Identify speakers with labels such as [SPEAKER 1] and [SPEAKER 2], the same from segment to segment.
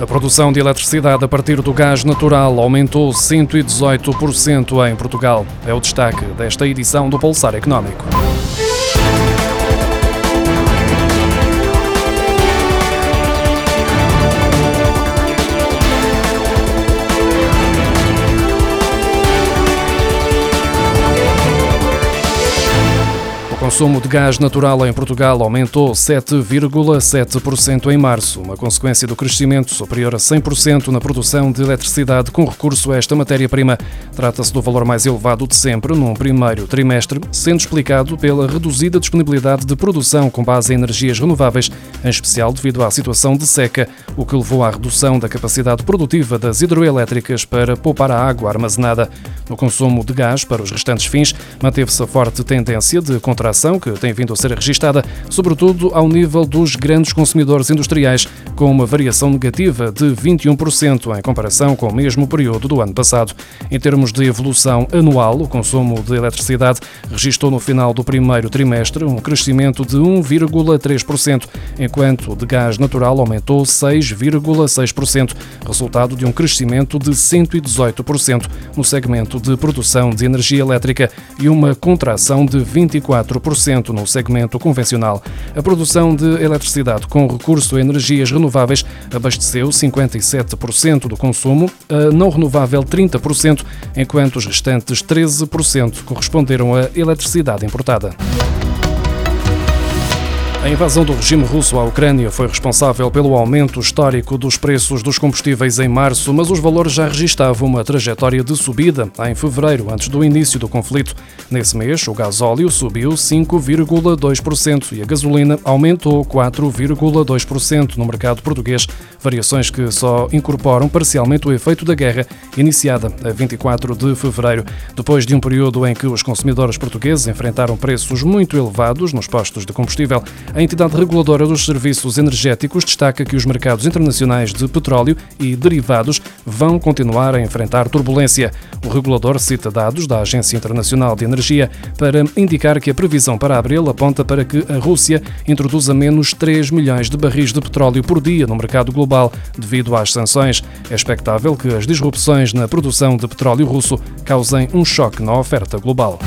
[SPEAKER 1] A produção de eletricidade a partir do gás natural aumentou 118% em Portugal. É o destaque desta edição do Pulsar Económico. Consumo de gás natural em Portugal aumentou 7,7% em março, uma consequência do crescimento superior a 100% na produção de eletricidade com recurso a esta matéria-prima. Trata-se do valor mais elevado de sempre num primeiro trimestre, sendo explicado pela reduzida disponibilidade de produção com base em energias renováveis, em especial devido à situação de seca, o que levou à redução da capacidade produtiva das hidroelétricas para poupar a água armazenada. No consumo de gás para os restantes fins, manteve-se a forte tendência de contratação que tem vindo a ser registada, sobretudo ao nível dos grandes consumidores industriais, com uma variação negativa de 21% em comparação com o mesmo período do ano passado. Em termos de evolução anual, o consumo de eletricidade registrou no final do primeiro trimestre um crescimento de 1,3%, enquanto o de gás natural aumentou 6,6%, resultado de um crescimento de 118% no segmento de produção de energia elétrica e uma contração de 24% 4% no segmento convencional. A produção de eletricidade com recurso a energias renováveis abasteceu 57% do consumo, a não renovável 30%, enquanto os restantes 13% corresponderam a eletricidade importada. A invasão do regime russo à Ucrânia foi responsável pelo aumento histórico dos preços dos combustíveis em março, mas os valores já registavam uma trajetória de subida em fevereiro, antes do início do conflito. Nesse mês, o gasóleo subiu 5,2% e a gasolina aumentou 4,2% no mercado português, variações que só incorporam parcialmente o efeito da guerra iniciada a 24 de fevereiro, depois de um período em que os consumidores portugueses enfrentaram preços muito elevados nos postos de combustível. A entidade reguladora dos serviços energéticos destaca que os mercados internacionais de petróleo e derivados vão continuar a enfrentar turbulência. O regulador cita dados da Agência Internacional de Energia para indicar que a previsão para abril aponta para que a Rússia introduza menos 3 milhões de barris de petróleo por dia no mercado global devido às sanções. É expectável que as disrupções na produção de petróleo russo causem um choque na oferta global.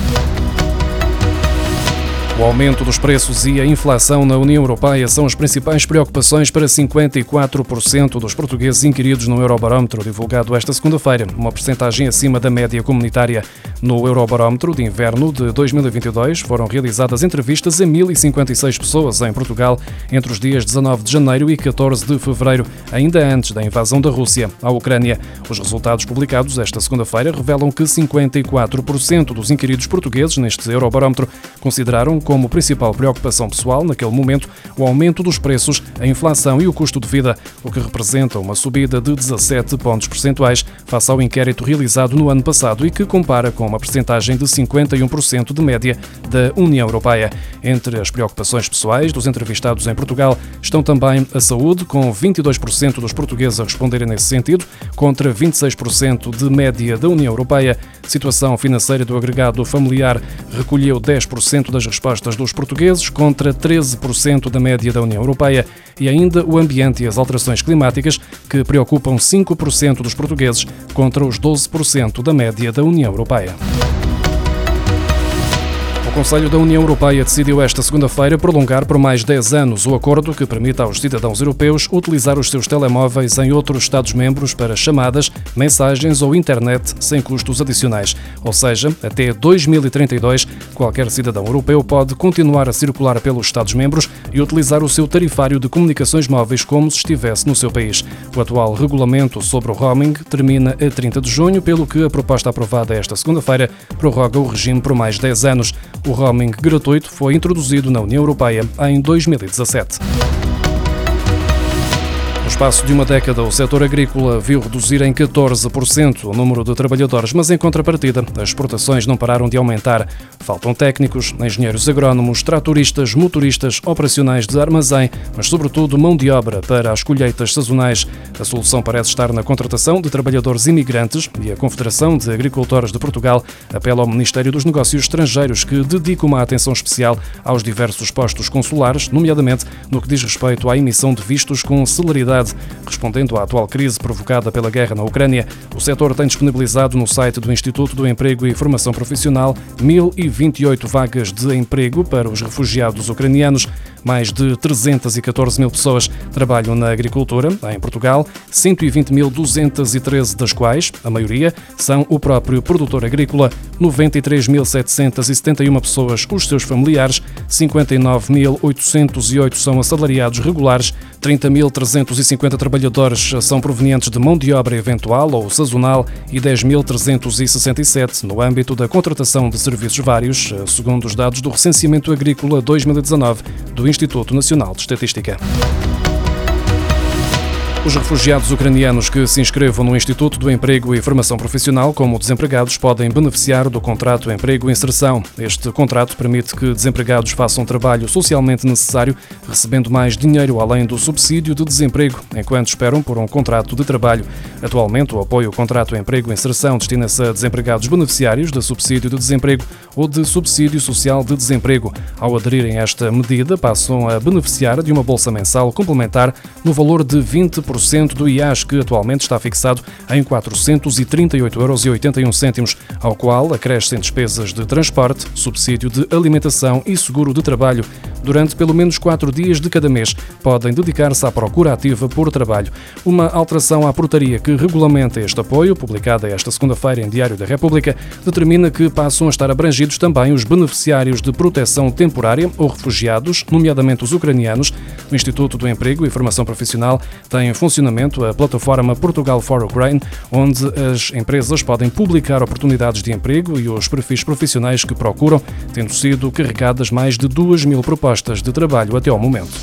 [SPEAKER 1] O aumento dos preços e a inflação na União Europeia são as principais preocupações para 54% dos portugueses inquiridos no Eurobarómetro divulgado esta segunda-feira, uma percentagem acima da média comunitária. No Eurobarómetro de inverno de 2022 foram realizadas entrevistas a 1.056 pessoas em Portugal entre os dias 19 de janeiro e 14 de fevereiro, ainda antes da invasão da Rússia à Ucrânia. Os resultados publicados esta segunda-feira revelam que 54% dos inquiridos portugueses neste Eurobarómetro consideraram como principal preocupação pessoal naquele momento o aumento dos preços, a inflação e o custo de vida, o que representa uma subida de 17 pontos percentuais face ao inquérito realizado no ano passado e que compara com uma percentagem de 51% de média da União Europeia. Entre as preocupações pessoais dos entrevistados em Portugal estão também a saúde, com 22% dos portugueses a responderem nesse sentido, contra 26% de média da União Europeia. Situação financeira do agregado familiar recolheu 10% das respostas respostas dos portugueses, contra 13% da média da União Europeia, e ainda o ambiente e as alterações climáticas, que preocupam 5% dos portugueses, contra os 12% da média da União Europeia. Conselho da União Europeia decidiu esta segunda-feira prolongar por mais 10 anos o acordo que permite aos cidadãos europeus utilizar os seus telemóveis em outros Estados-membros para chamadas, mensagens ou internet sem custos adicionais. Ou seja, até 2032, qualquer cidadão europeu pode continuar a circular pelos Estados-membros e utilizar o seu tarifário de comunicações móveis como se estivesse no seu país. O atual regulamento sobre o roaming termina a 30 de junho, pelo que a proposta aprovada esta segunda-feira prorroga o regime por mais 10 anos. O roaming gratuito foi introduzido na União Europeia em 2017 espaço de uma década, o setor agrícola viu reduzir em 14% o número de trabalhadores, mas em contrapartida, as exportações não pararam de aumentar. Faltam técnicos, engenheiros agrónomos, tratoristas, motoristas, operacionais de armazém, mas sobretudo mão de obra para as colheitas sazonais. A solução parece estar na contratação de trabalhadores imigrantes e a Confederação de Agricultores de Portugal apela ao Ministério dos Negócios Estrangeiros que dedique uma atenção especial aos diversos postos consulares, nomeadamente no que diz respeito à emissão de vistos com celeridade Respondendo à atual crise provocada pela guerra na Ucrânia, o setor tem disponibilizado no site do Instituto do Emprego e Formação Profissional 1.028 vagas de emprego para os refugiados ucranianos. Mais de 314 mil pessoas trabalham na agricultura em Portugal, 120.213 das quais, a maioria, são o próprio produtor agrícola, 93.771 pessoas os seus familiares, 59.808 são assalariados regulares, 30.350 trabalhadores são provenientes de mão de obra eventual ou sazonal e 10.367 no âmbito da contratação de serviços vários, segundo os dados do Recenseamento Agrícola 2019 do Instituto Nacional de Estatística. Os refugiados ucranianos que se inscrevam no Instituto do Emprego e Formação Profissional como desempregados podem beneficiar do contrato Emprego-Inserção. Este contrato permite que desempregados façam trabalho socialmente necessário, recebendo mais dinheiro além do subsídio de desemprego, enquanto esperam por um contrato de trabalho. Atualmente, o apoio ao contrato Emprego-Inserção destina-se a desempregados beneficiários de subsídio de desemprego ou de subsídio social de desemprego. Ao aderirem a esta medida, passam a beneficiar de uma bolsa mensal complementar no valor de 20% 10% do IAS, que atualmente está fixado em 438,81 euros, ao qual acrescem despesas de transporte, subsídio de alimentação e seguro de trabalho. Durante pelo menos quatro dias de cada mês, podem dedicar-se à procura ativa por trabalho. Uma alteração à portaria que regulamenta este apoio, publicada esta segunda-feira em Diário da República, determina que passam a estar abrangidos também os beneficiários de proteção temporária ou refugiados, nomeadamente os ucranianos. O Instituto do Emprego e Formação Profissional tem funcionamento a plataforma Portugal for Ukraine, onde as empresas podem publicar oportunidades de emprego e os perfis profissionais que procuram, tendo sido carregadas mais de 2 mil propostas de trabalho até ao momento.